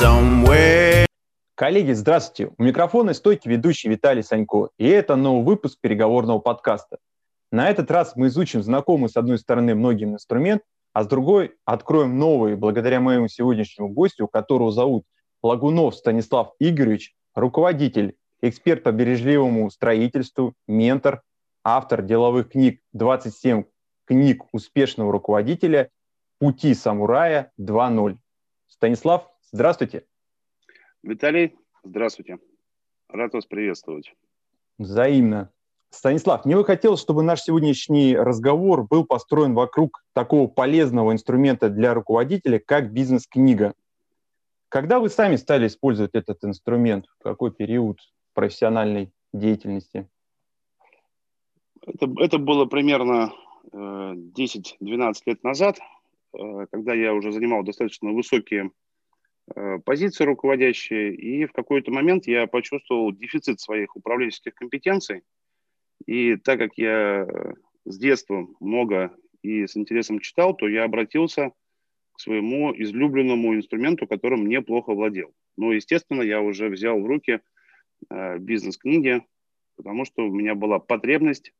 somewhere. Коллеги, здравствуйте! У микрофона стойки ведущий Виталий Санько, и это новый выпуск переговорного подкаста. На этот раз мы изучим знакомый с одной стороны многим инструмент, а с другой откроем новый, благодаря моему сегодняшнему гостю, которого зовут Лагунов Станислав Игоревич, руководитель, эксперт по бережливому строительству, ментор, автор деловых книг «27 книг успешного руководителя. Пути самурая 2.0». Станислав, здравствуйте. Виталий, здравствуйте. Рад вас приветствовать. Взаимно. Станислав, мне бы хотелось, чтобы наш сегодняшний разговор был построен вокруг такого полезного инструмента для руководителя, как бизнес-книга. Когда вы сами стали использовать этот инструмент? В какой период профессиональной деятельности? Это, это было примерно э, 10-12 лет назад, э, когда я уже занимал достаточно высокие э, позиции руководящие, и в какой-то момент я почувствовал дефицит своих управленческих компетенций – и так как я с детства много и с интересом читал, то я обратился к своему излюбленному инструменту, которым неплохо владел. Но, естественно, я уже взял в руки э, бизнес-книги, потому что у меня была потребность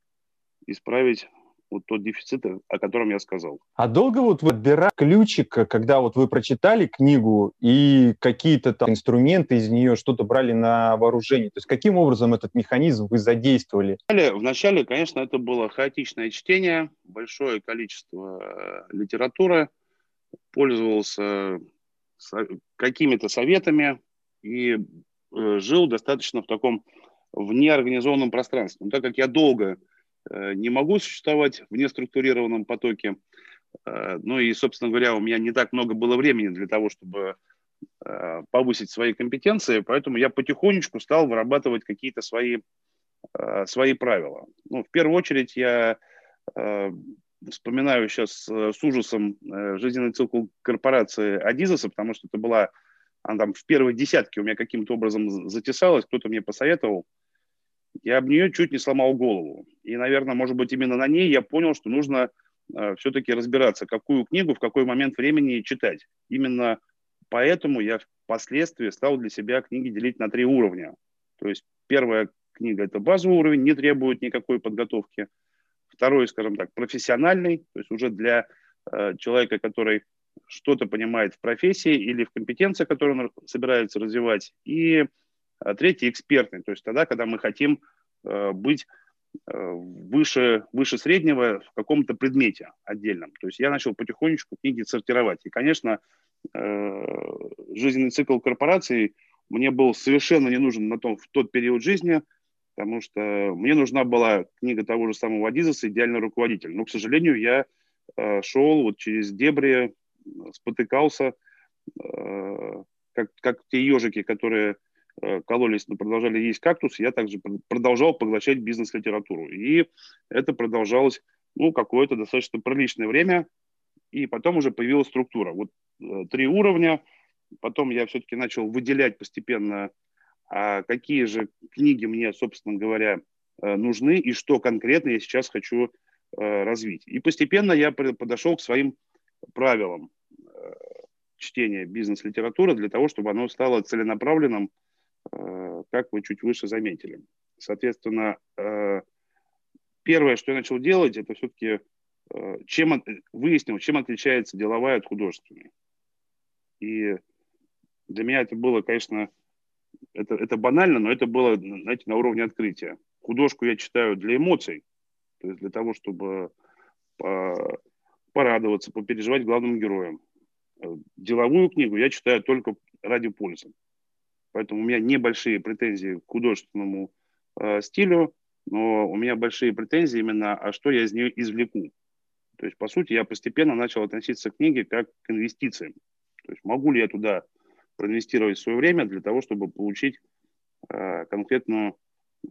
исправить вот тот дефицит, о котором я сказал. А долго вот вы отбирали ключик, когда вот вы прочитали книгу и какие-то там инструменты из нее что-то брали на вооружение? То есть каким образом этот механизм вы задействовали? Вначале, конечно, это было хаотичное чтение, большое количество э, литературы, пользовался какими-то советами и э, жил достаточно в таком в неорганизованном пространстве. Но так как я долго не могу существовать в неструктурированном потоке. Э, ну и, собственно говоря, у меня не так много было времени для того, чтобы э, повысить свои компетенции, поэтому я потихонечку стал вырабатывать какие-то свои, свои правила. Ну, в первую очередь я вспоминаю сейчас с ужасом жизненный цикл корпорации Адизеса, потому что это была, она там в первой десятке у меня каким-то образом затесалась, кто-то мне посоветовал – я об нее чуть не сломал голову. И, наверное, может быть, именно на ней я понял, что нужно э, все-таки разбираться, какую книгу в какой момент времени читать. Именно поэтому я впоследствии стал для себя книги делить на три уровня. То есть первая книга – это базовый уровень, не требует никакой подготовки. Второй, скажем так, профессиональный, то есть уже для э, человека, который что-то понимает в профессии или в компетенции, которую он собирается развивать. И а третий экспертный, то есть тогда, когда мы хотим э, быть э, выше, выше среднего в каком-то предмете отдельном. То есть я начал потихонечку книги сортировать. И, конечно, э, жизненный цикл корпорации мне был совершенно не нужен на том, в тот период жизни, потому что мне нужна была книга того же самого Адизеса «Идеальный руководитель». Но, к сожалению, я шел вот через дебри, спотыкался, как, как те ежики, которые кололись, но продолжали есть кактус, я также продолжал поглощать бизнес-литературу. И это продолжалось ну, какое-то достаточно приличное время, и потом уже появилась структура. Вот э, три уровня, потом я все-таки начал выделять постепенно, а какие же книги мне, собственно говоря, э, нужны и что конкретно я сейчас хочу развить. И постепенно я подошел к своим правилам чтения бизнес-литературы для того, чтобы оно стало целенаправленным, Э, как вы чуть выше заметили. Соответственно, э, первое, что я начал делать, это все-таки э, чем, выяснил, чем отличается деловая от художественной. И для меня это было, конечно, это, это банально, но это было, знаете, на уровне открытия. Художку я читаю для эмоций, то есть для того, чтобы по, порадоваться, попереживать главным героям. Деловую книгу я читаю только ради пользы. Поэтому у меня небольшие претензии к художественному э, стилю, но у меня большие претензии именно, а что я из нее извлеку. То есть, по сути, я постепенно начал относиться к книге как к инвестициям. То есть, могу ли я туда проинвестировать свое время для того, чтобы получить э, конкретную,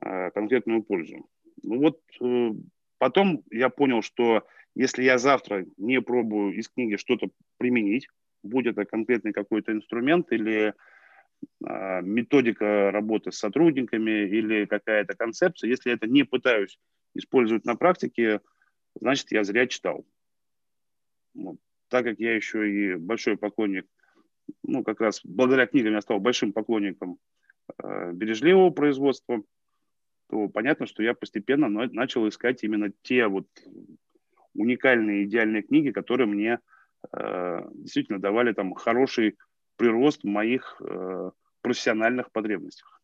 э, конкретную пользу. Ну вот э, потом я понял, что если я завтра не пробую из книги что-то применить, будь это конкретный какой-то инструмент или методика работы с сотрудниками или какая-то концепция, если я это не пытаюсь использовать на практике, значит, я зря читал. Вот. Так как я еще и большой поклонник ну, как раз благодаря книгам я стал большим поклонником э, бережливого производства, то понятно, что я постепенно начал искать именно те вот уникальные, идеальные книги, которые мне э, действительно давали там хороший прирост в моих э, профессиональных потребностях.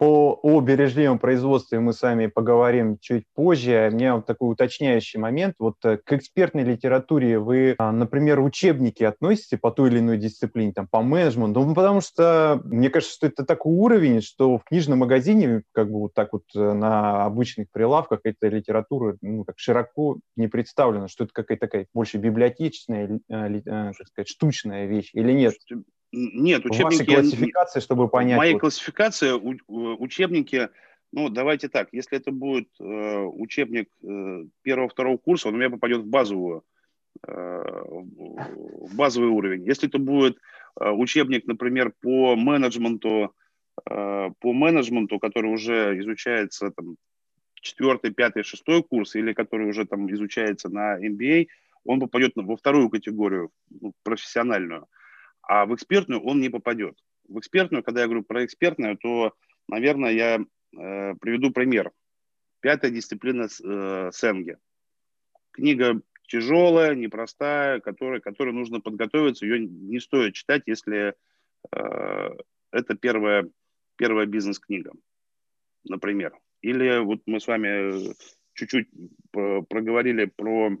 По, о бережливом производстве мы с вами поговорим чуть позже. У меня вот такой уточняющий момент. Вот э, к экспертной литературе вы, а, например, учебники относите по той или иной дисциплине, там, по менеджменту? Ну, потому что мне кажется, что это такой уровень, что в книжном магазине, как бы вот так вот э, на обычных прилавках эта литература ну, как широко не представлена, что это какая-то такая больше библиотечная, э, так сказать, штучная вещь или нет? Нет, учебники... В вашей классификации, чтобы понять... В моей вот... классификации учебники, ну, давайте так, если это будет э, учебник э, первого-второго курса, он у меня попадет в базовую, э, в базовый уровень. Если это будет э, учебник, например, по менеджменту, э, по менеджменту, который уже изучается там четвертый, пятый, шестой курс, или который уже там изучается на MBA, он попадет во вторую категорию, ну, профессиональную а в экспертную он не попадет. В экспертную, когда я говорю про экспертную, то, наверное, я э, приведу пример. Пятая дисциплина э, Сенге. Книга тяжелая, непростая, которой, которой нужно подготовиться. Ее не стоит читать, если э, это первая, первая бизнес-книга, например. Или вот мы с вами чуть-чуть проговорили про,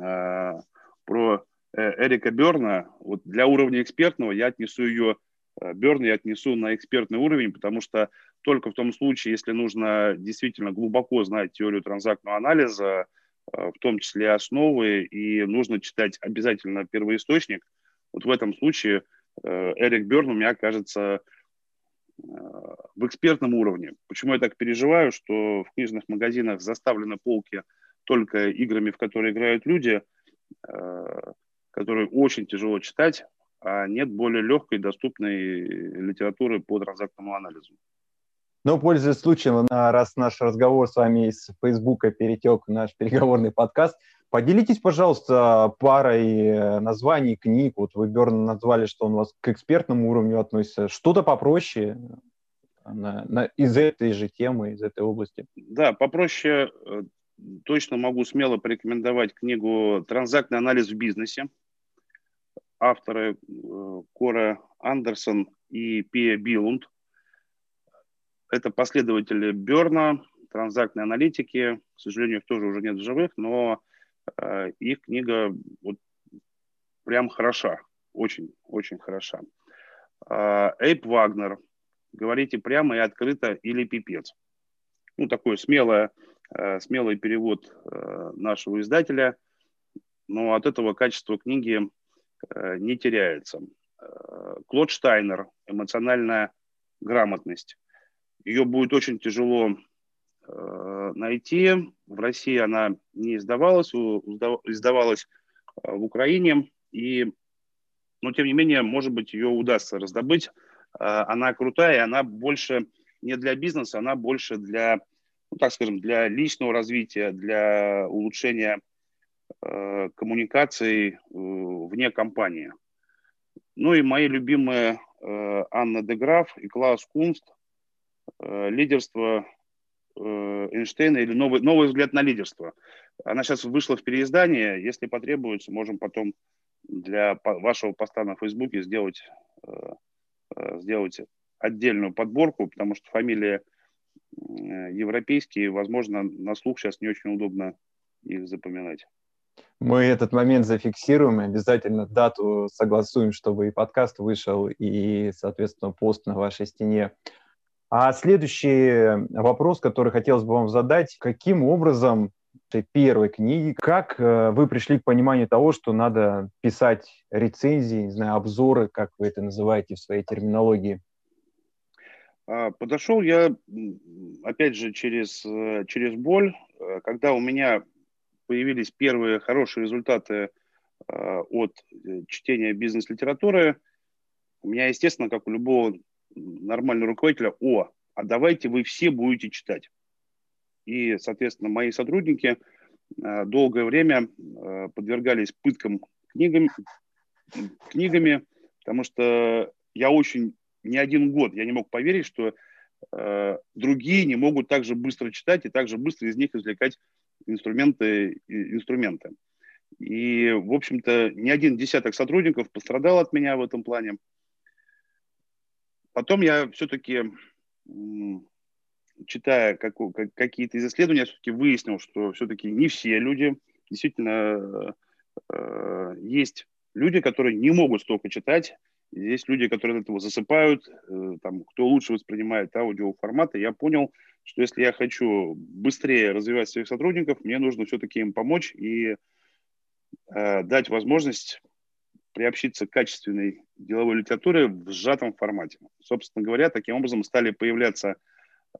э, про Э, Эрика Берна, вот для уровня экспертного я отнесу ее, э, Берна я отнесу на экспертный уровень, потому что только в том случае, если нужно действительно глубоко знать теорию транзактного анализа, э, в том числе основы, и нужно читать обязательно первоисточник, вот в этом случае Эрик Берн у меня кажется в экспертном уровне. Почему я так переживаю, что в книжных магазинах заставлены полки только играми, в которые играют люди, которую очень тяжело читать, а нет более легкой, доступной литературы по транзактному анализу. Ну, пользуясь случаем, раз наш разговор с вами из Фейсбука перетек в наш переговорный подкаст, поделитесь, пожалуйста, парой э, названий книг. Вот вы, Берн, назвали, что он у вас к экспертному уровню относится. Что-то попроще на, на, из этой же темы, из этой области. Да, попроще э, точно могу смело порекомендовать книгу «Транзактный анализ в бизнесе» авторы э, Кора Андерсон и Пия Билунд. Это последователи Берна, транзактной аналитики. К сожалению, их тоже уже нет в живых, но э, их книга вот прям хороша, очень, очень хороша. Э, Эйп Вагнер. Говорите прямо и открыто или пипец. Ну, такой смелое, э, смелый перевод э, нашего издателя. Но от этого качество книги не теряется. Э, Клод Штайнер, эмоциональная грамотность. Ее будет очень тяжело э, найти. В России она не издавалась, издавалась в Украине. И, но, тем не менее, может быть, ее удастся раздобыть. Она крутая, она больше не для бизнеса, она больше для, ну, так скажем, для личного развития, для улучшения Э, коммуникаций э, вне компании. Ну и мои любимые э, Анна Деграф и Клаус Кунст «Лидерство Эйнштейна» или новый, «Новый взгляд на лидерство». Она сейчас вышла в переиздании. Если потребуется, можем потом для вашего поста на Фейсбуке сделать, сделать отдельную подборку, потому что фамилии европейские, возможно, на слух сейчас не очень удобно их запоминать. Мы этот момент зафиксируем обязательно дату согласуем, чтобы и подкаст вышел, и, соответственно, пост на вашей стене. А следующий вопрос, который хотелось бы вам задать, каким образом этой первой книги, как э, вы пришли к пониманию того, что надо писать рецензии, не знаю, обзоры, как вы это называете в своей терминологии? А, подошел я, опять же, через, э, через боль, э, когда у меня появились первые хорошие результаты э, от э, чтения бизнес-литературы, у меня, естественно, как у любого нормального руководителя, о, а давайте вы все будете читать. И, соответственно, мои сотрудники э, долгое время подвергались пыткам книгами, книгами потому что я очень, не один год, я не мог поверить, что другие не могут так же быстро читать и так же быстро из них извлекать инструменты. инструменты. И, в общем-то, не один десяток сотрудников пострадал от меня в этом плане. Потом я все-таки, читая как, как, какие-то из исследований, все-таки выяснил, что все-таки не все люди, действительно, э, есть люди, которые не могут столько читать, есть люди, которые от этого засыпают, э, там, кто лучше воспринимает аудиоформаты. Я понял, что если я хочу быстрее развивать своих сотрудников, мне нужно все-таки им помочь и э, дать возможность приобщиться к качественной деловой литературе в сжатом формате. Собственно говоря, таким образом стали появляться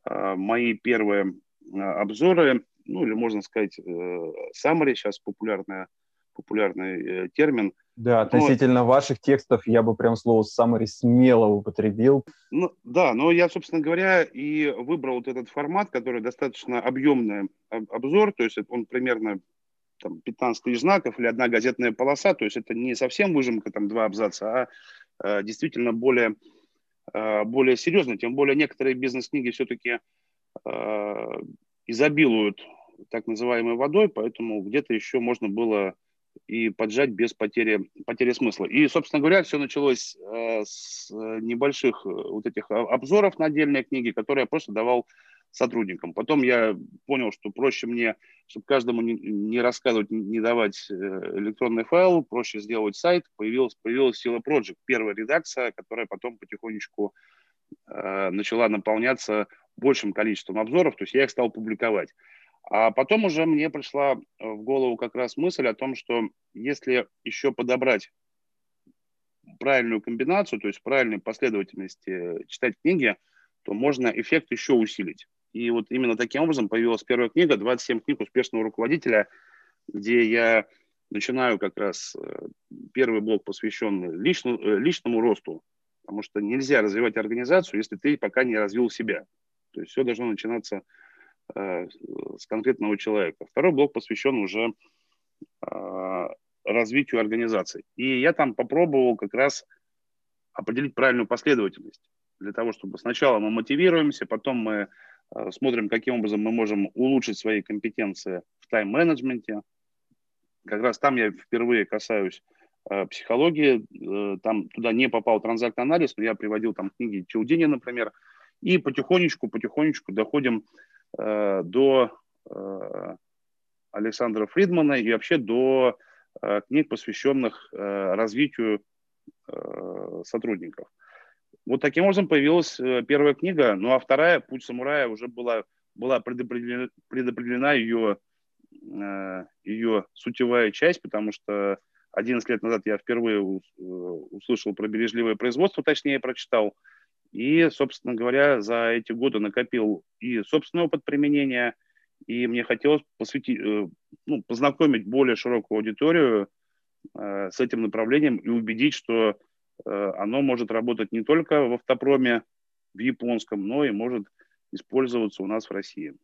э, мои первые э, обзоры, ну или можно сказать, э, summary, сейчас популярная, популярный э, термин – да, относительно но, ваших текстов я бы прям слово summary смело употребил. Ну, да, но я, собственно говоря, и выбрал вот этот формат, который достаточно объемный обзор, то есть он примерно там, 15 тысяч знаков или одна газетная полоса, то есть это не совсем выжимка, там два абзаца, а э, действительно более, э, более серьезно, тем более некоторые бизнес-книги все-таки э, изобилуют так называемой водой, поэтому где-то еще можно было и поджать без потери, потери смысла. И, собственно говоря, все началось э, с небольших э, вот этих обзоров на отдельные книги, которые я просто давал сотрудникам. Потом я понял, что проще мне, чтобы каждому не, не рассказывать, не давать э, электронный файл, проще сделать сайт. Появилась, появилась Сила Project, первая редакция, которая потом потихонечку э, начала наполняться большим количеством обзоров, то есть я их стал публиковать. А потом уже мне пришла э, в голову как раз мысль о том, что если еще подобрать правильную комбинацию, то есть правильной последовательности э, читать книги, то можно эффект еще усилить. И вот именно таким образом появилась первая книга «27 книг успешного руководителя», где я начинаю как раз э, первый блок, посвященный личному, личному росту, потому что нельзя развивать организацию, если ты пока не развил себя. То есть все должно начинаться с конкретного человека. Второй блок посвящен уже э, развитию организации. И я там попробовал как раз определить правильную последовательность для того, чтобы сначала мы мотивируемся, потом мы э, смотрим, каким образом мы можем улучшить свои компетенции в тайм-менеджменте. Как раз там я впервые касаюсь психологии, там туда не попал транзакт-анализ, но я приводил там книги Челдини, например, и потихонечку, потихонечку доходим Э, до э, Александра Фридмана и вообще до э, книг, посвященных развитию сотрудников. Вот таким образом появилась первая книга, ну а вторая «Путь самурая» уже была, была предопределена, предопределена ее, ее сутевая часть, потому что 11 лет назад я впервые услышал про бережливое производство, точнее прочитал, и, собственно говоря, за эти годы накопил и собственный опыт применения, и мне хотелось посвятить, э, ну, познакомить более широкую аудиторию э, с этим направлением и убедить, что э, оно может работать не только в автопроме, в японском, но и может использоваться у нас в России.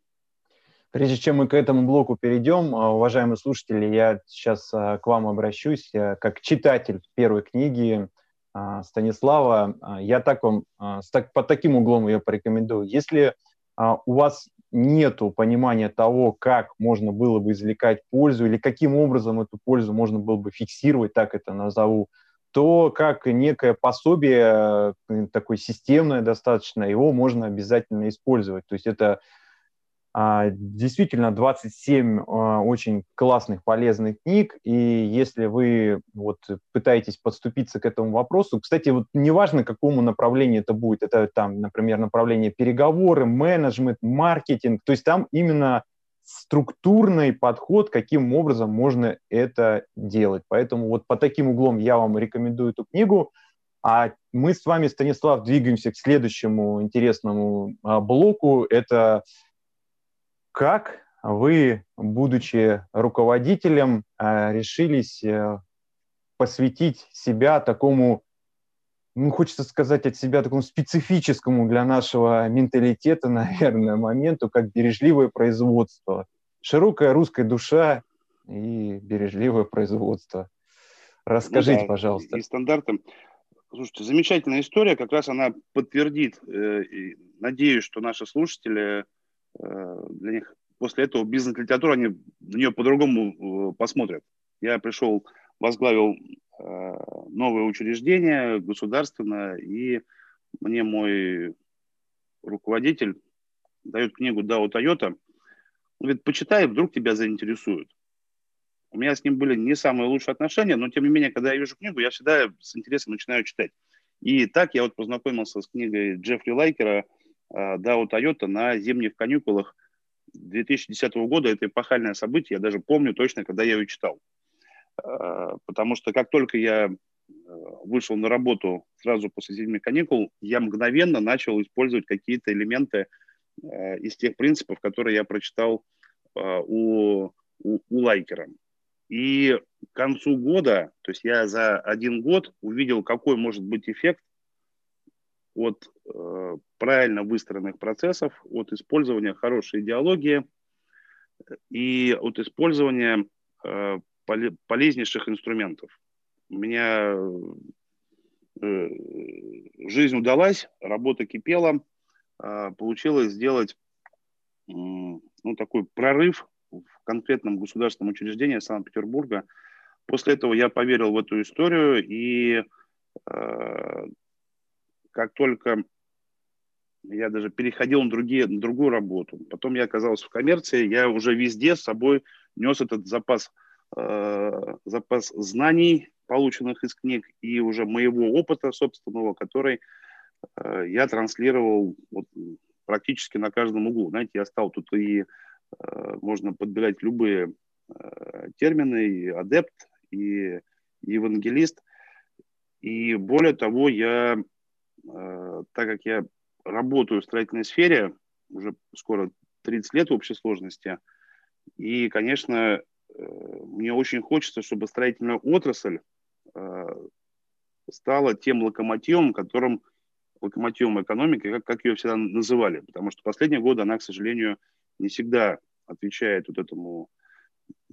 Прежде чем мы к этому блоку перейдем, уважаемые слушатели, я сейчас к вам обращусь как читатель первой книги а, Станислава, а, я так вам, а, так, под таким углом ее порекомендую. Если у вас нету понимания того, как можно было бы извлекать пользу или каким образом эту пользу можно было бы фиксировать, так это назову, то как некое пособие, такое системное достаточно, его можно обязательно использовать. То есть это а, действительно 27 а, очень классных, полезных книг, и если вы вот пытаетесь подступиться к этому вопросу, кстати, вот неважно, какому направлению это будет, это там, например, направление переговоры, менеджмент, маркетинг, то есть там именно структурный подход, каким образом можно это делать. Поэтому вот по таким углом я вам рекомендую эту книгу. А мы с вами, Станислав, двигаемся к следующему интересному а, блоку. Это как вы, будучи руководителем, э, решились э, посвятить себя такому, ну, хочется сказать от себя, такому специфическому для нашего менталитета, наверное, моменту, как бережливое производство. Широкая русская душа и бережливое производство. Расскажите, ну, да, пожалуйста. И стандартом. Слушайте, замечательная история, как раз она подтвердит, э, надеюсь, что наши слушатели, э, для них после этого бизнес-литература, они на нее по-другому э, посмотрят. Я пришел, возглавил э, новое учреждение государственное, и мне мой руководитель дает книгу «Дао Тойота». Он говорит, почитай, вдруг тебя заинтересует. У меня с ним были не самые лучшие отношения, но тем не менее, когда я вижу книгу, я всегда с интересом начинаю читать. И так я вот познакомился с книгой Джеффри Лайкера «Дао Тойота» на зимних каникулах 2010 года. Это эпохальное событие, я даже помню точно, когда я ее читал. А, потому что как только я э, вышел на работу сразу после зимних каникул, я мгновенно начал использовать какие-то элементы э, из тех принципов, которые я прочитал э, у, у, у Лайкера. И к концу года, то есть я за один год увидел, какой может быть эффект от э, правильно выстроенных процессов, от использования хорошей идеологии и от использования э, полезнейших инструментов. У меня э, жизнь удалась, работа кипела, э, получилось сделать э, ну, такой прорыв в конкретном государственном учреждении Санкт-Петербурга. После этого я поверил в эту историю, и э, как только я даже переходил на, другие, на другую работу, потом я оказался в коммерции, я уже везде с собой нес этот запас, э, запас знаний, полученных из книг, и уже моего опыта собственного, который э, я транслировал вот, практически на каждом углу. Знаете, я стал тут и Э, можно подбирать любые э, термины, и адепт, и, и евангелист. И более того, я, э, так как я работаю в строительной сфере, уже скоро 30 лет в общей сложности, и, конечно, мне очень хочется, чтобы строительная отрасль стала тем локомотивом, которым локомотивом экономики, как, как ее всегда называли. Потому что последние годы она, к сожалению, не всегда отвечает вот этому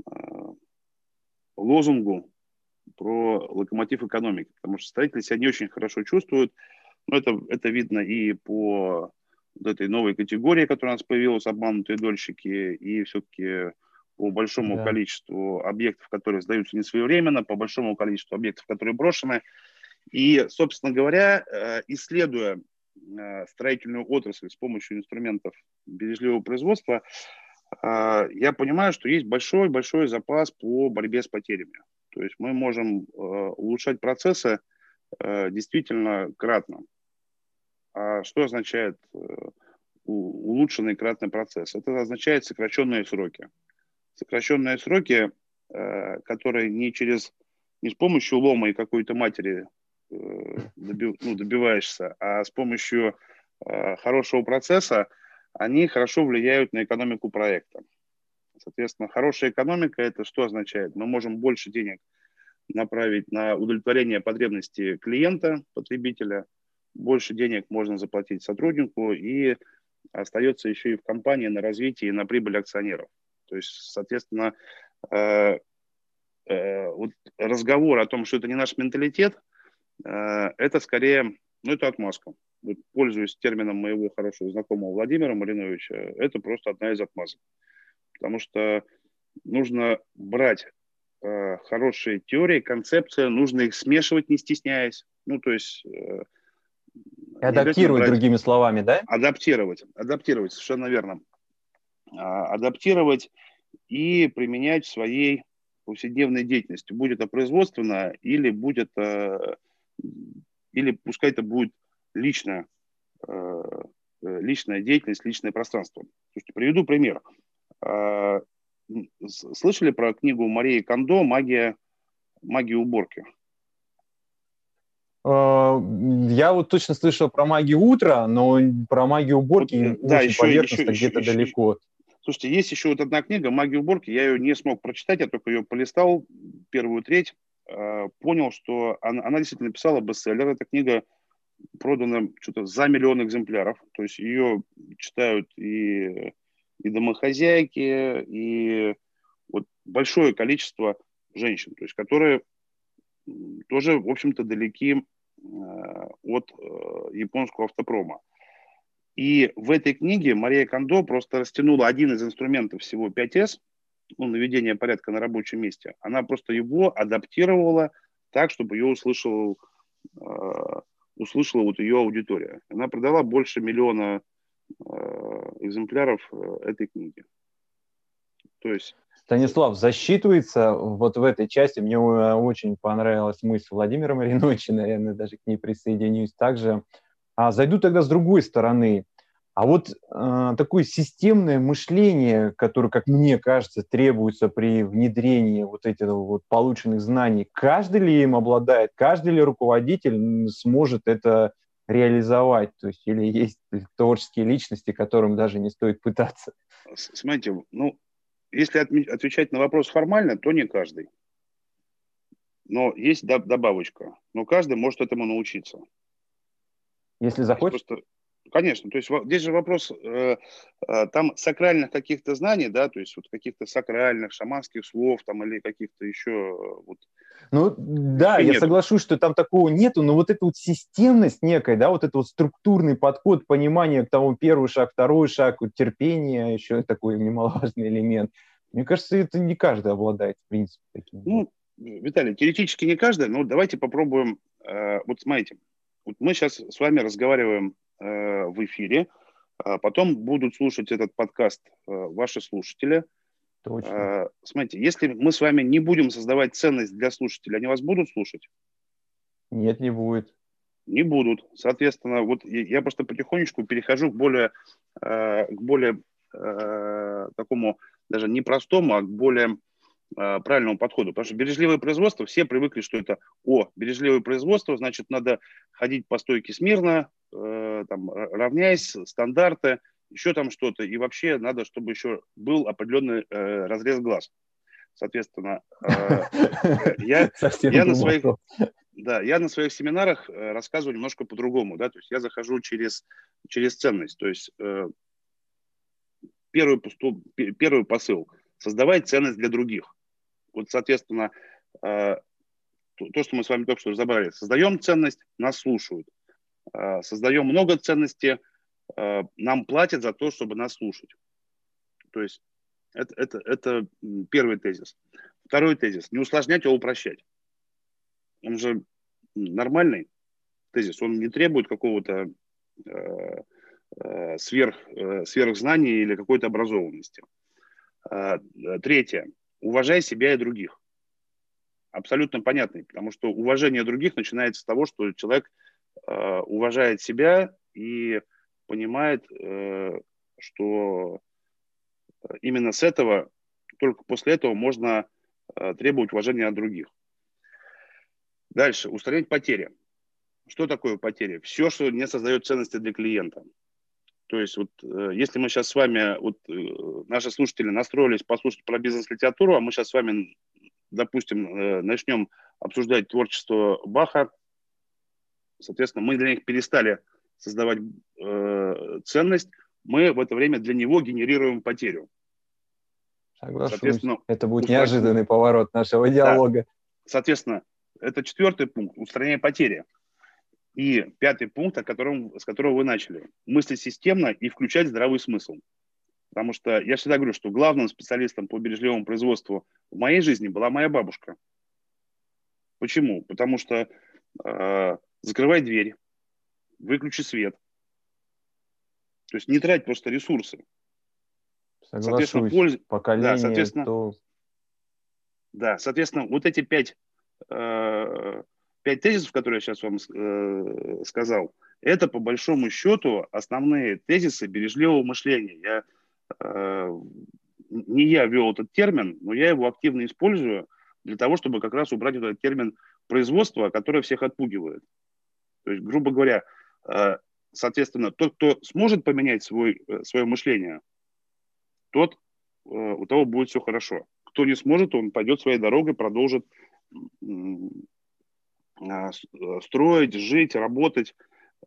э, лозунгу про локомотив экономики, потому что строители себя не очень хорошо чувствуют, но это, это видно и по вот этой новой категории, которая у нас появилась, обманутые дольщики, и все-таки по большому да. количеству объектов, которые сдаются не своевременно, по большому количеству объектов, которые брошены. И, собственно говоря, э, исследуя э, строительную отрасль с помощью инструментов бережливого производства, а, я понимаю, что есть большой-большой запас по борьбе с потерями. То есть мы можем э, улучшать процессы э, действительно кратно. А что означает э, улучшенный кратный процесс? Это означает сокращенные сроки. Сокращенные сроки, которые не через не с помощью лома и какой-то матери добив, ну, добиваешься, а с помощью хорошего процесса они хорошо влияют на экономику проекта. Соответственно, хорошая экономика – это что означает? Мы можем больше денег направить на удовлетворение потребностей клиента, потребителя, больше денег можно заплатить сотруднику, и остается еще и в компании на развитие и на прибыль акционеров. То есть, соответственно, э, э, вот разговор о том, что это не наш менталитет, э, это скорее, ну, это отмазка вот, пользуясь термином моего хорошего знакомого Владимира Мариновича, это просто одна из отмазок. Потому что нужно брать э, хорошие теории, концепции, нужно их смешивать, не стесняясь. Ну, то есть... Э, адаптировать, другими словами, да? Адаптировать, адаптировать, совершенно верно. А, адаптировать и применять в своей повседневной деятельности. Будет это производственно или будет... Э, или пускай это будет личная, э, личная деятельность, личное пространство. Слушайте, приведу пример. Э, слышали про книгу Марии Кондо «Магия, магия уборки»? Э, я вот точно слышал про магию утра, но про магию уборки да, очень еще, поверхностно, где-то еще, далеко. Слушайте, есть еще вот одна книга «Магия уборки». Я ее не смог прочитать, я только ее полистал, первую треть, понял, что она, она действительно написала бестселлер. Эта книга продано что-то за миллион экземпляров. То есть ее читают и, и домохозяйки, и вот большое количество женщин, то есть которые тоже, в общем-то, далеки от японского автопрома. И в этой книге Мария Кондо просто растянула один из инструментов всего 5С, ну, наведение порядка на рабочем месте. Она просто его адаптировала так, чтобы ее услышал, услышала вот ее аудитория. Она продала больше миллиона экземпляров этой книги. То есть Станислав засчитывается вот в этой части. Мне э, очень понравилась мысль Владимира Мариновича, наверное, даже к ней присоединюсь также. А зайду тогда с другой стороны. А вот э, такое системное мышление, которое, как мне кажется, требуется при внедрении вот этих вот полученных знаний, каждый ли им обладает, каждый ли руководитель сможет это реализовать? То есть или есть творческие личности, которым даже не стоит пытаться? Смотрите, ну, если отвечать на вопрос формально, то не каждый. Но есть добавочка. Но каждый может этому научиться. Если захочет? Просто, конечно. То есть здесь же вопрос, э, э, там сакральных каких-то знаний, да, то есть вот каких-то сакральных, шаманских слов там или каких-то еще э, вот ну, да, я нету. соглашусь, что там такого нету, но вот эта вот системность некая, да, вот этот вот структурный подход, понимание к тому первый шаг, второй шаг, вот терпение, еще такой немаловажный элемент. Мне кажется, это не каждый обладает, в принципе, таким. Ну, Виталий, теоретически не каждый, но давайте попробуем. Э, вот смотрите, вот мы сейчас с вами разговариваем э, в эфире, а потом будут слушать этот подкаст э, ваши слушатели – Точно. А, смотрите, если мы с вами не будем создавать ценность для слушателей, они вас будут слушать? Нет, не будет. Не будут. Соответственно, вот я просто потихонечку перехожу к более, э, к более э, такому даже не простому, а к более э, правильному подходу. Потому что бережливое производство, все привыкли, что это, о, бережливое производство, значит, надо ходить по стойке смирно, там, равняясь, стандарты, еще там что-то, и вообще надо, чтобы еще был определенный э, разрез глаз. Соответственно, э, я, я на своих... Да, я на своих семинарах э, рассказываю немножко по-другому, да, то есть я захожу через, через ценность, то есть э, первый, постул, первый посыл – создавать ценность для других. Вот, соответственно, э, то, то, что мы с вами только что разобрали, создаем ценность, нас слушают. Э, создаем много ценности – Э, нам платят за то, чтобы нас слушать. То есть это, это, это первый тезис. Второй тезис. Не усложнять, а упрощать. Он же нормальный тезис. Он не требует какого-то сверх, э, сверхзнания или какой-то образованности. Э, третье. Уважай себя и других. Абсолютно понятный, потому что уважение других начинается с того, что человек э, уважает себя и понимает, э, что именно с этого, только после этого можно э, требовать уважения от других. Дальше. Устранять потери. Что такое потери? Все, что не создает ценности для клиента. То есть вот э, если мы сейчас с вами, вот наши слушатели настроились послушать про бизнес-литературу, а мы сейчас с вами, допустим, начнем обсуждать творчество Баха, соответственно, мы для них перестали создавать э, ценность, мы в это время для него генерируем потерю. Соглашусь. Это будет неожиданный поворот нашего диалога. Да. Соответственно, это четвертый пункт – устранение потери. И пятый пункт, о котором, с которого вы начали – мыслить системно и включать здравый смысл. Потому что я всегда говорю, что главным специалистом по бережливому производству в моей жизни была моя бабушка. Почему? Потому что э, закрывай дверь, выключи свет. То есть не трать просто ресурсы. Соглашусь, соответственно, польз... поколение, да, соответственно, то... да, соответственно, вот эти пять, э, пять тезисов, которые я сейчас вам э, сказал, это по большому счету основные тезисы бережливого мышления. Я, э, не я ввел этот термин, но я его активно использую для того, чтобы как раз убрать этот термин производства, который всех отпугивает. То есть, грубо говоря, Э, соответственно, тот, кто сможет поменять свой, э, свое мышление, тот, э, у того будет все хорошо. Кто не сможет, он пойдет своей дорогой, продолжит строить, жить, работать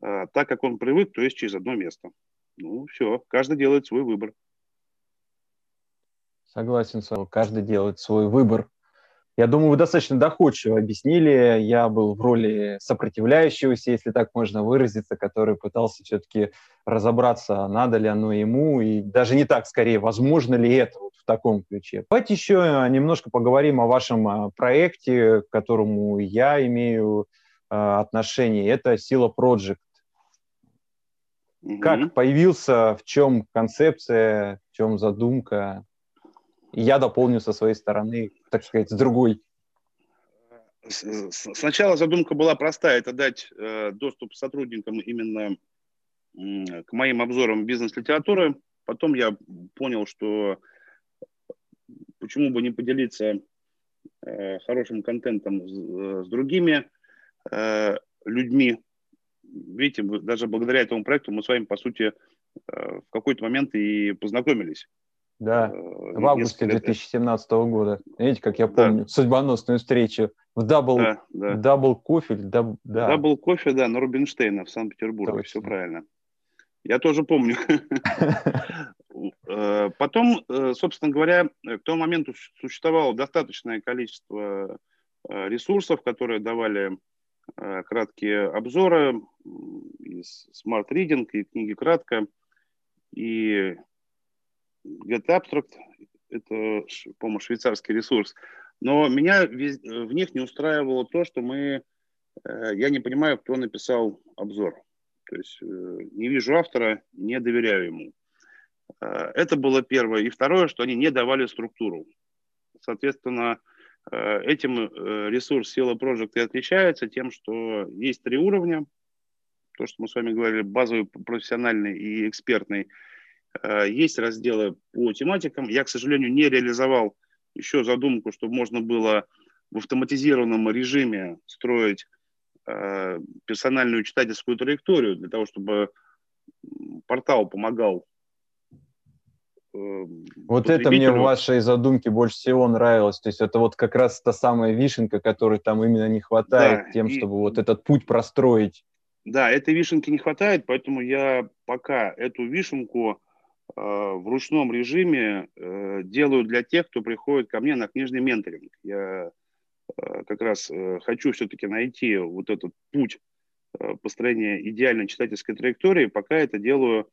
так, как он привык, то есть через одно место. Ну, все, каждый делает свой выбор. Согласен с вами, каждый делает свой выбор. Я думаю, вы достаточно доходчиво объяснили. Я был в роли сопротивляющегося, если так можно выразиться, который пытался все-таки разобраться, надо ли оно ему, и даже не так, скорее, возможно ли это вот таком ключе. Давайте еще немножко поговорим о вашем а, проекте, к которому я имею а, отношение. Это «Сила Project». Как появился, в чем концепция, в чем задумка? я дополню со своей стороны, так сказать, с другой. Сначала задумка была простая, это дать э, доступ сотрудникам именно э, к моим обзорам бизнес-литературы. Потом я понял, что почему бы не поделиться э, хорошим контентом с, э, с другими э, людьми. Видите, даже благодаря этому проекту мы с вами, по сути, э, в какой-то момент и познакомились. Да, э, в августе 2017 года. Видите, как я помню, да. судьбоносную встречу в Double, да, да. Double Coffee. Даб, да. Double Coffee, да, на Рубинштейна в Санкт-Петербурге, все правильно. Я тоже помню. Э, потом, э, собственно говоря, к тому моменту существовало достаточное количество ресурсов, которые давали краткие обзоры, и Smart Reading, и книги кратко, и Get Abstract, это, по-моему, швейцарский ресурс. Но меня в них не устраивало то, что мы, э, я не понимаю, кто написал обзор. То есть э, не вижу автора, не доверяю ему. Э, это было первое. И второе, что они не давали структуру. Соответственно, этим ресурс Сила Project и отличается тем, что есть три уровня. То, что мы с вами говорили, базовый, профессиональный и экспертный – Э, есть разделы по тематикам. Я, к сожалению, не реализовал еще задумку, чтобы можно было в автоматизированном режиме строить э, персональную читательскую траекторию для того, чтобы портал помогал. Э, вот это мне в вашей задумке больше всего нравилось. То есть это вот как раз та самая вишенка, которой там именно не хватает, да, тем, и... чтобы вот этот путь простроить. Да, этой вишенки не хватает, поэтому я пока эту вишенку Э, в ручном режиме э, делаю для тех, кто приходит ко мне на книжный менторинг. Я э, как раз хочу все-таки найти вот этот путь построения идеальной читательской траектории. Пока это делаю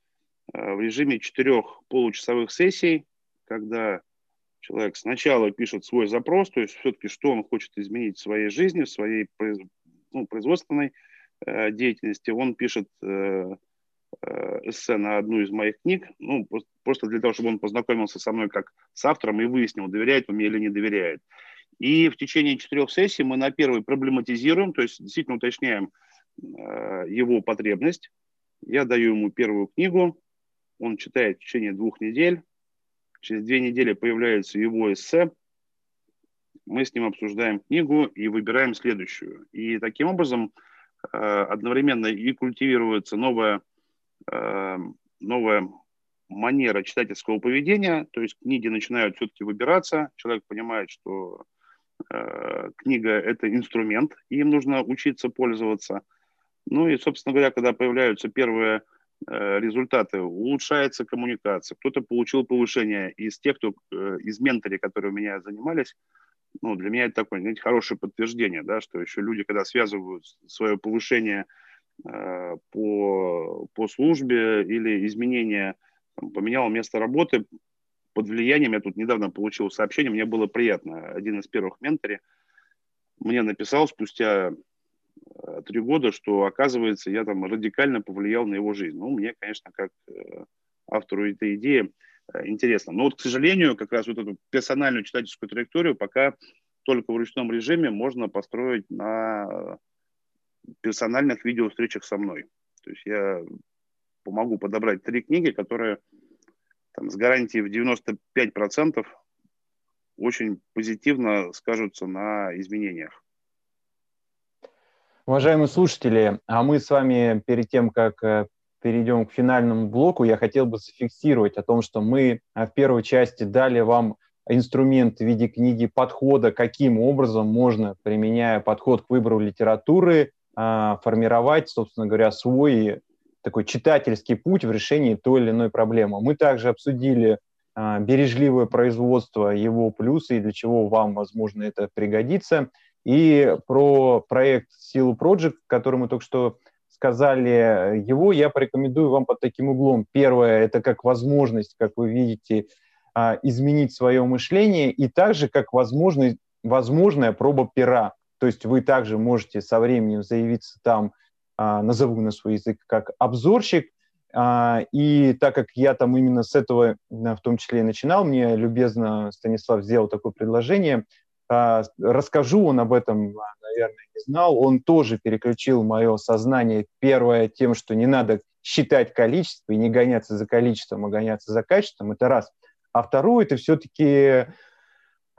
в режиме четырех получасовых сессий, когда человек сначала пишет свой запрос, то есть все-таки что он хочет изменить в своей жизни, в своей ну, производственной деятельности. Он пишет Э, эссе на одну из моих книг, ну, просто для того, чтобы он познакомился со мной как с автором и выяснил, доверяет он мне или не доверяет. И в течение четырех сессий мы на первой проблематизируем, то есть действительно уточняем э, его потребность. Я даю ему первую книгу, он читает в течение двух недель. Через две недели появляется его эссе. Мы с ним обсуждаем книгу и выбираем следующую. И таким образом э, одновременно и культивируется новая э, новая манера читательского поведения, то есть книги начинают все-таки выбираться, человек понимает, что э, книга – это инструмент, им нужно учиться пользоваться. Ну и, собственно говоря, когда появляются первые результаты, улучшается коммуникация, кто-то получил повышение из тех, кто э, из менторей, которые у меня занимались, ну, для меня это такое, знаете, хорошее подтверждение, да, что еще люди, когда связывают свое повышение – Э, по, по службе или изменение, там, поменял место работы под влиянием, я тут недавно получил сообщение, мне было приятно, один из первых менторей мне написал спустя э, три года, что, оказывается, я там радикально повлиял на его жизнь. Ну, мне, конечно, как э, автору этой идеи интересно. Но вот, к сожалению, как раз вот эту персональную читательскую траекторию пока только в ручном режиме можно построить на персональных видео-встречах со мной. То есть я помогу подобрать три книги, которые там, с гарантией в 95% очень позитивно скажутся на изменениях. Уважаемые слушатели, а мы с вами перед тем, как э, перейдем к финальному блоку, я хотел бы зафиксировать о том, что мы э, в первой части дали вам инструмент в виде книги подхода, каким образом можно, применяя подход к выбору литературы, а, формировать, собственно говоря, свой такой читательский путь в решении той или иной проблемы. Мы также обсудили бережливое производство, его плюсы и для чего вам, возможно, это пригодится. И про проект Силу Project, который мы только что сказали, его я порекомендую вам под таким углом. Первое – это как возможность, как вы видите, а, изменить свое мышление, и также как возможная проба пера. То есть вы также можете со временем заявиться там, а, назову на свой язык, как обзорщик, а, и так как я там именно с этого в том числе и начинал, мне любезно Станислав сделал такое предложение. А, расскажу, он об этом, наверное, не знал. Он тоже переключил мое сознание, первое, тем, что не надо считать количество и не гоняться за количеством, а гоняться за качеством. Это раз. А второе, это все-таки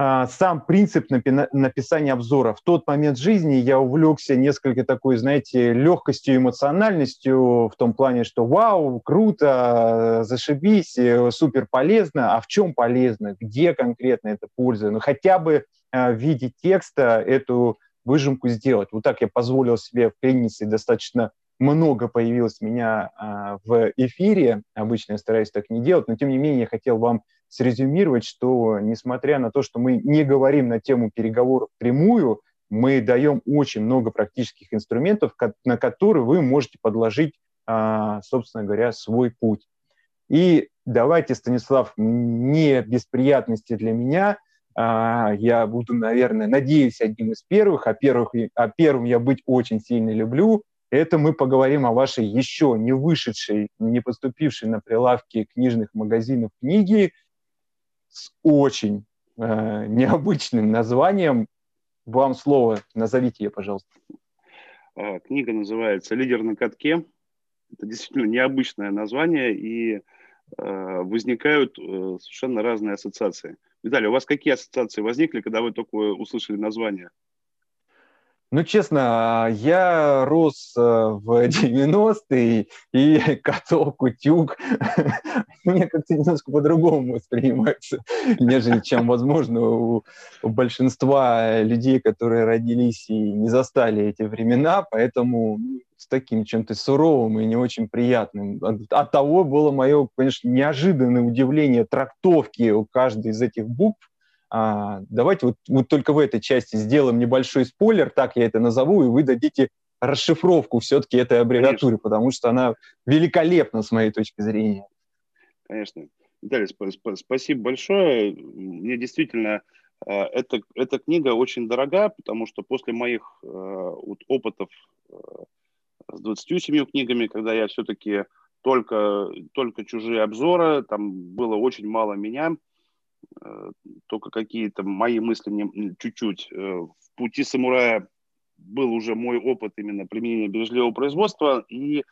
а, сам принцип написания обзора. В тот момент жизни я увлекся несколько такой, знаете, легкостью, эмоциональностью в том плане, что вау, круто, зашибись, э, супер полезно. А в чем полезно? Где конкретно это польза? Ну, хотя бы а, в виде текста эту выжимку сделать. Вот так я позволил себе в пенисе достаточно много появилось меня а, в эфире. Обычно я стараюсь так не делать, но тем не менее я хотел вам срезюмировать, что несмотря на то, что мы не говорим на тему переговоров прямую, мы даем очень много практических инструментов, на которые вы можете подложить, а, собственно говоря, свой путь. И давайте, Станислав, не без приятности для меня, а, я буду, наверное, надеюсь, одним из первых, а, первых, а первым я быть очень сильно люблю. Это мы поговорим о вашей еще не вышедшей, не поступившей на прилавки книжных магазинов книги – с очень э, необычным названием. Вам слово, назовите ее, пожалуйста. А, книга называется «Лидер на катке». Это действительно необычное название, и э, возникают э, совершенно разные ассоциации. Виталий, у вас какие ассоциации возникли, когда вы только услышали название? Ну, честно, я рос э, в 90-е, и каток, утюг. Мне как-то немножко по-другому воспринимается, нежели чем, возможно, у, у большинства людей, которые родились и не застали эти времена, поэтому ну, с таким чем-то суровым и не очень приятным. От, от того было мое, конечно, неожиданное удивление трактовки у каждой из этих букв, а, давайте вот, вот только в этой части сделаем небольшой спойлер, так я это назову, и вы дадите расшифровку все-таки этой аббревиатуры, Конечно. потому что она великолепна с моей точки зрения. Конечно. Виталий, сп- сп- спасибо большое. Мне действительно э, эта, эта книга очень дорога, потому что после моих э, вот, опытов э, с 27 книгами, когда я все-таки только, только чужие обзоры, там было очень мало меня, только какие-то мои мысли не, чуть-чуть. Э, в пути самурая был уже мой опыт именно применения бережливого производства и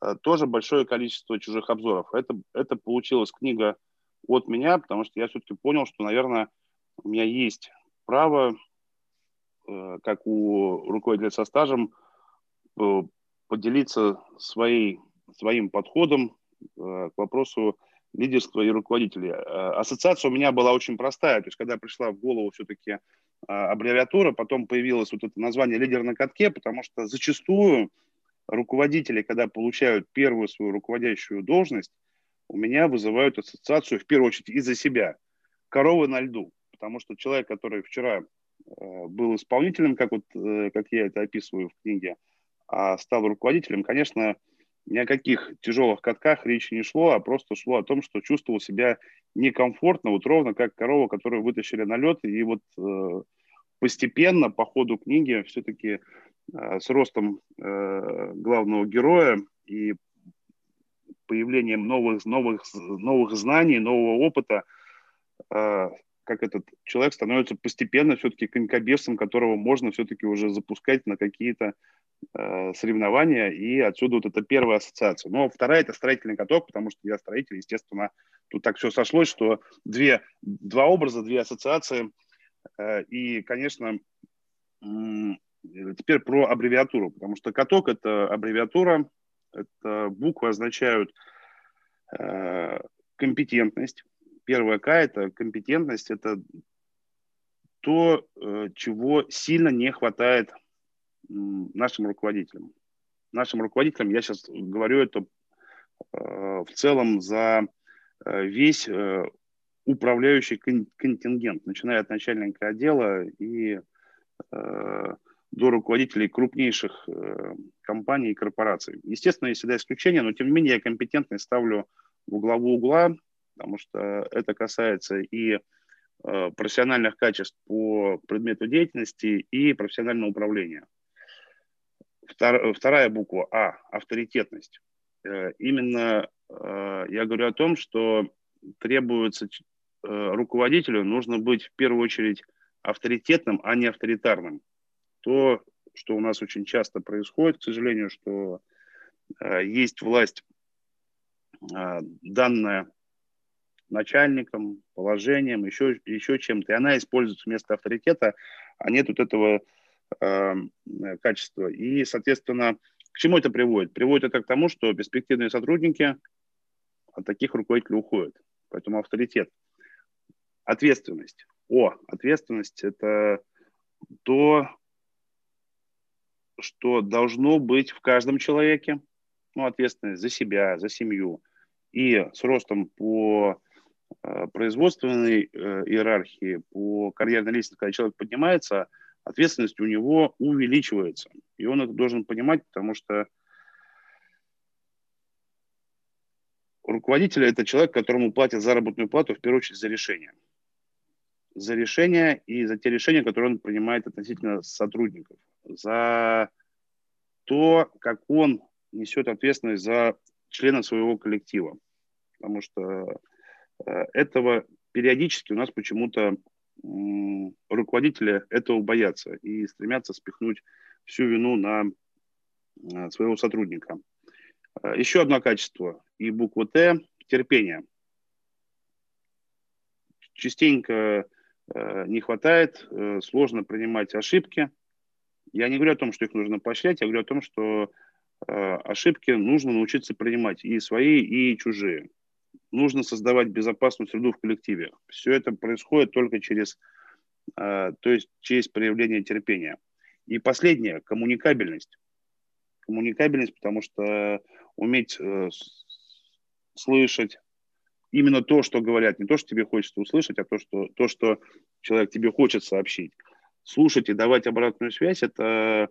э, тоже большое количество чужих обзоров. Это, это получилась книга от меня, потому что я все-таки понял, что, наверное, у меня есть право, как у руководителя со стажем, поделиться своей, своим подходом к вопросу лидерства и руководителей. Э, ассоциация у меня была очень простая. То есть, когда пришла в голову все-таки э, аббревиатура, потом появилось вот это название «лидер на катке», потому что зачастую руководители, когда получают первую свою руководящую должность, у меня вызывают ассоциацию в первую очередь из-за себя. Коровы на льду. Потому что человек, который вчера э, был исполнителем, как, вот, как я это описываю в книге, а стал руководителем, конечно, ни о каких тяжелых катках речи не шло, а просто шло о том, что чувствовал себя некомфортно, вот ровно как корова, которую вытащили на лед. И вот э, постепенно по ходу книги все-таки э, с ростом э, главного героя и появлением новых, новых, новых знаний, нового опыта, э, как этот человек становится постепенно все-таки конькобесом, которого можно все-таки уже запускать на какие-то э, соревнования, и отсюда вот эта первая ассоциация. Но вторая – это строительный каток, потому что я строитель, естественно, тут так все сошлось, что две, два образа, две ассоциации, э, и, конечно, э, теперь про аббревиатуру, потому что каток – это аббревиатура, это буквы означают э, компетентность, Первая К – это компетентность, это то, э, чего сильно не хватает нашим руководителям. Нашим руководителям, я сейчас говорю это э, в целом за э, весь управляющий контингент, начиная от начальника отдела и до руководителей крупнейших компаний и корпораций. Естественно, есть всегда исключения, но тем не менее я компетентность ставлю в главу угла, потому что это касается и э, профессиональных качеств по предмету деятельности и профессионального управления. Втор, вторая буква А – авторитетность. Э, именно э, я говорю о том, что требуется руководителю, нужно быть в первую очередь авторитетным, а не авторитарным то, что у нас очень часто происходит, к сожалению, что есть власть, данная начальником, положением, еще, еще чем-то, и она используется вместо авторитета, а нет вот этого э, качества. И, соответственно, к чему это приводит? Приводит это к тому, что перспективные сотрудники от таких руководителей уходят. Поэтому авторитет. Ответственность. О, ответственность – это то, что должно быть в каждом человеке, ну, ответственность за себя, за семью. И с ростом по производственной э, иерархии, по карьерной лестнице, когда человек поднимается, ответственность у него увеличивается. И он это должен понимать, потому что руководитель – это человек, которому платят заработную плату, в первую очередь, за решение. За решение и за те решения, которые он принимает относительно сотрудников за то, как он несет ответственность за члена своего коллектива. Потому что э, этого периодически у нас почему-то руководители этого боятся и стремятся спихнуть всю вину на э, своего сотрудника. Э, еще одно качество и буква Т – терпение. Частенько не хватает, сложно принимать ошибки, я не говорю о том, что их нужно поощрять, я говорю о том, что э, ошибки нужно научиться принимать и свои, и чужие. Нужно создавать безопасную среду в коллективе. Все это происходит только через, э, то есть через проявление терпения. И последнее – коммуникабельность. Коммуникабельность, потому что уметь э, слышать именно то, что говорят, не то, что тебе хочется услышать, а то, что, то, что человек тебе хочет сообщить слушать и давать обратную связь – это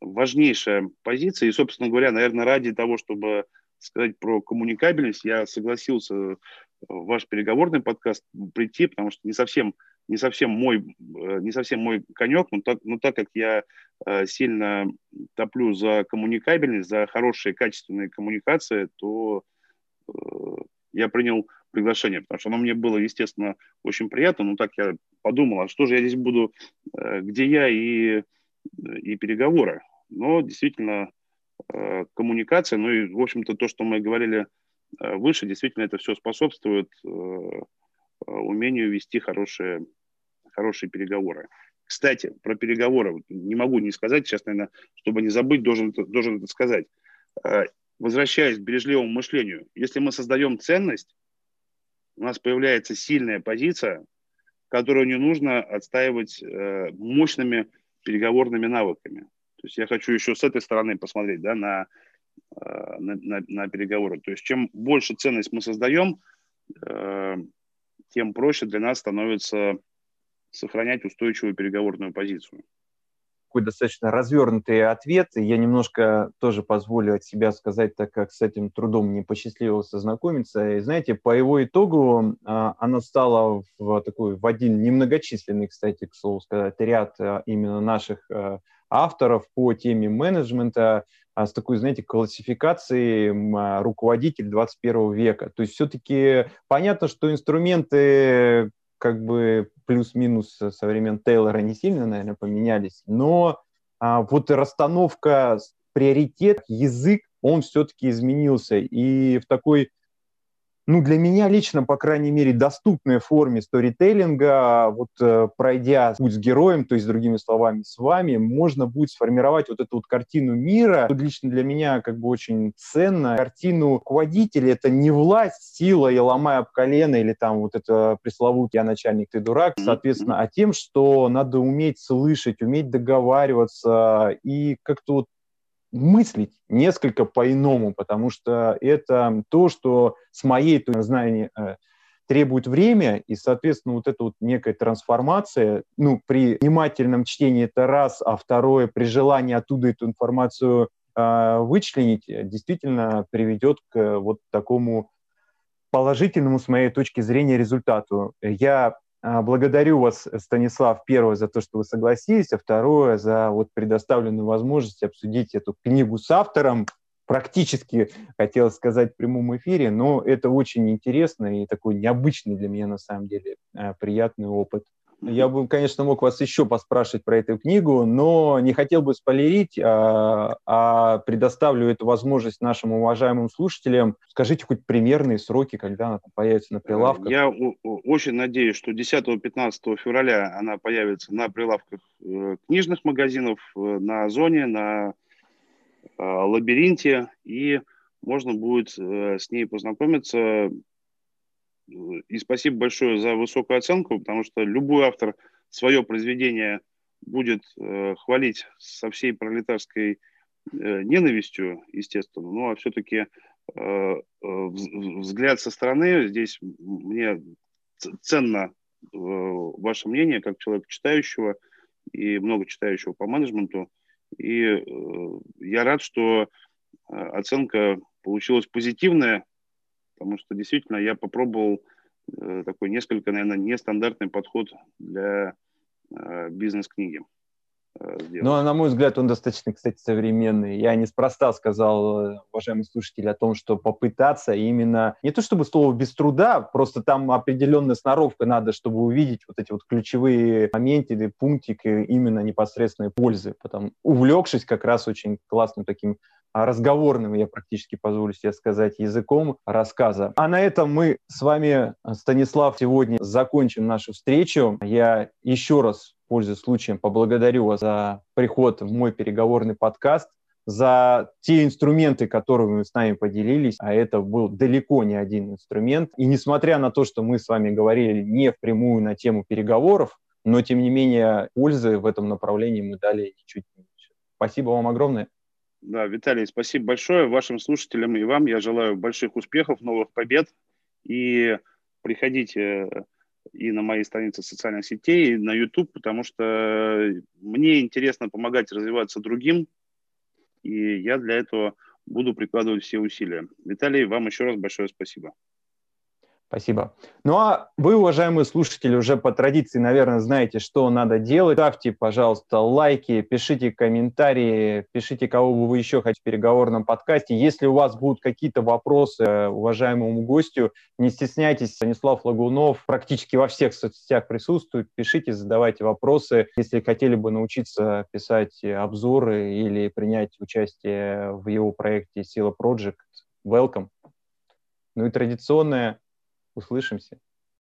важнейшая позиция. И, собственно говоря, наверное, ради того, чтобы сказать про коммуникабельность, я согласился в ваш переговорный подкаст прийти, потому что не совсем, не совсем, мой, не совсем мой конек, но так, но так как я э, сильно топлю за коммуникабельность, за хорошие качественные коммуникации, то э, я принял приглашение, потому что оно мне было, естественно, очень приятно, но так я подумал, а что же я здесь буду, э, где я и, и переговоры. Но действительно э, коммуникация, ну и, в общем-то, то, что мы говорили э, выше, действительно это все способствует умению вести хорошие, хорошие переговоры. Кстати, про переговоры не могу не сказать, сейчас, наверное, чтобы не забыть, должен, должен это сказать. Возвращаясь к бережливому мышлению, если мы создаем ценность, у нас появляется сильная позиция, которую не нужно отстаивать э, мощными переговорными навыками. То есть я хочу еще с этой стороны посмотреть да, на, э, на, на, на переговоры. То есть чем больше ценность мы создаем, э, тем проще для нас становится сохранять устойчивую переговорную позицию такой достаточно развернутый ответ. Я немножко тоже позволю от себя сказать, так как с этим трудом мне посчастливилось ознакомиться. И знаете, по его итогу а, она стала в такой, в один немногочисленный, кстати, к слову сказать, ряд именно наших авторов по теме менеджмента с такой, знаете, классификацией руководитель 21 века. То есть все-таки понятно, что инструменты как бы плюс-минус со времен Тейлора не сильно, наверное, поменялись, но а, вот расстановка приоритет, язык, он все-таки изменился. И в такой ну, для меня лично, по крайней мере, доступной форме сторителлинга, вот э, пройдя путь с героем, то есть, другими словами, с вами, можно будет сформировать вот эту вот картину мира. Тут лично для меня как бы очень ценно. Картину руководителя — это не власть, сила и ломая об колено, или там вот это пресловутый «я начальник, ты дурак», соответственно, а тем, что надо уметь слышать, уметь договариваться и как-то вот мыслить несколько по-иному, потому что это то, что с моей знания, э, требует время, и, соответственно, вот эта вот некая трансформация, ну, при внимательном чтении это раз, а второе, при желании оттуда эту информацию э, вычленить, действительно приведет к вот такому положительному, с моей точки зрения, результату. Я благодарю вас, Станислав, первое, за то, что вы согласились, а второе, за вот предоставленную возможность обсудить эту книгу с автором. Практически, хотел сказать, в прямом эфире, но это очень интересно и такой необычный для меня, на самом деле, а, приятный опыт. Я бы, конечно, мог вас еще поспрашивать про эту книгу, но не хотел бы спойлерить, а, а предоставлю эту возможность нашим уважаемым слушателям. Скажите хоть примерные сроки, когда она появится на прилавках. Я очень надеюсь, что 10-15 февраля она появится на прилавках э, книжных магазинов, э, на Озоне, на э, Лабиринте, и можно будет с ней познакомиться и спасибо большое за высокую оценку, потому что любой автор свое произведение будет э, хвалить со всей пролетарской э, ненавистью, естественно, ну а все-таки э, э взгляд со стороны здесь мне ценно э, ваше мнение как человека читающего и много читающего по менеджменту. И э, я рад, что оценка получилась позитивная, потому что действительно я попробовал э, такой несколько, наверное, нестандартный подход для э, бизнес-книги. Э, ну, а на мой взгляд, он достаточно, кстати, современный. Я неспроста сказал, уважаемые слушатели, о том, что попытаться именно, не то чтобы слово без труда, просто там определенная сноровка надо, чтобы увидеть вот эти вот ключевые моменты, пунктики именно непосредственной пользы. Потом, увлекшись как раз очень классным таким а разговорным, я практически позволю себе сказать, языком рассказа. А на этом мы с вами, Станислав, сегодня закончим нашу встречу. Я еще раз, пользуясь случаем, поблагодарю вас за приход в мой переговорный подкаст за те инструменты, которыми вы с нами поделились, а это был далеко не один инструмент. И несмотря на то, что мы с вами говорили не впрямую на тему переговоров, но тем не менее пользы в этом направлении мы дали чуть меньше. Спасибо вам огромное. Да, Виталий, спасибо большое. Вашим слушателям и вам я желаю больших успехов, новых побед. И приходите и на мои страницы социальных сетей, и на YouTube, потому что мне интересно помогать развиваться другим, и я для этого буду прикладывать все усилия. Виталий, вам еще раз большое спасибо. Спасибо. Ну а вы, уважаемые слушатели, уже по традиции, наверное, знаете, что надо делать. Ставьте, пожалуйста, лайки, пишите комментарии, пишите, кого бы вы еще хотите в переговорном подкасте. Если у вас будут какие-то вопросы уважаемому гостю, не стесняйтесь. Станислав Лагунов практически во всех соцсетях присутствует. Пишите, задавайте вопросы. Если хотели бы научиться писать обзоры или принять участие в его проекте Сила Project, welcome. Ну и традиционное Услышимся.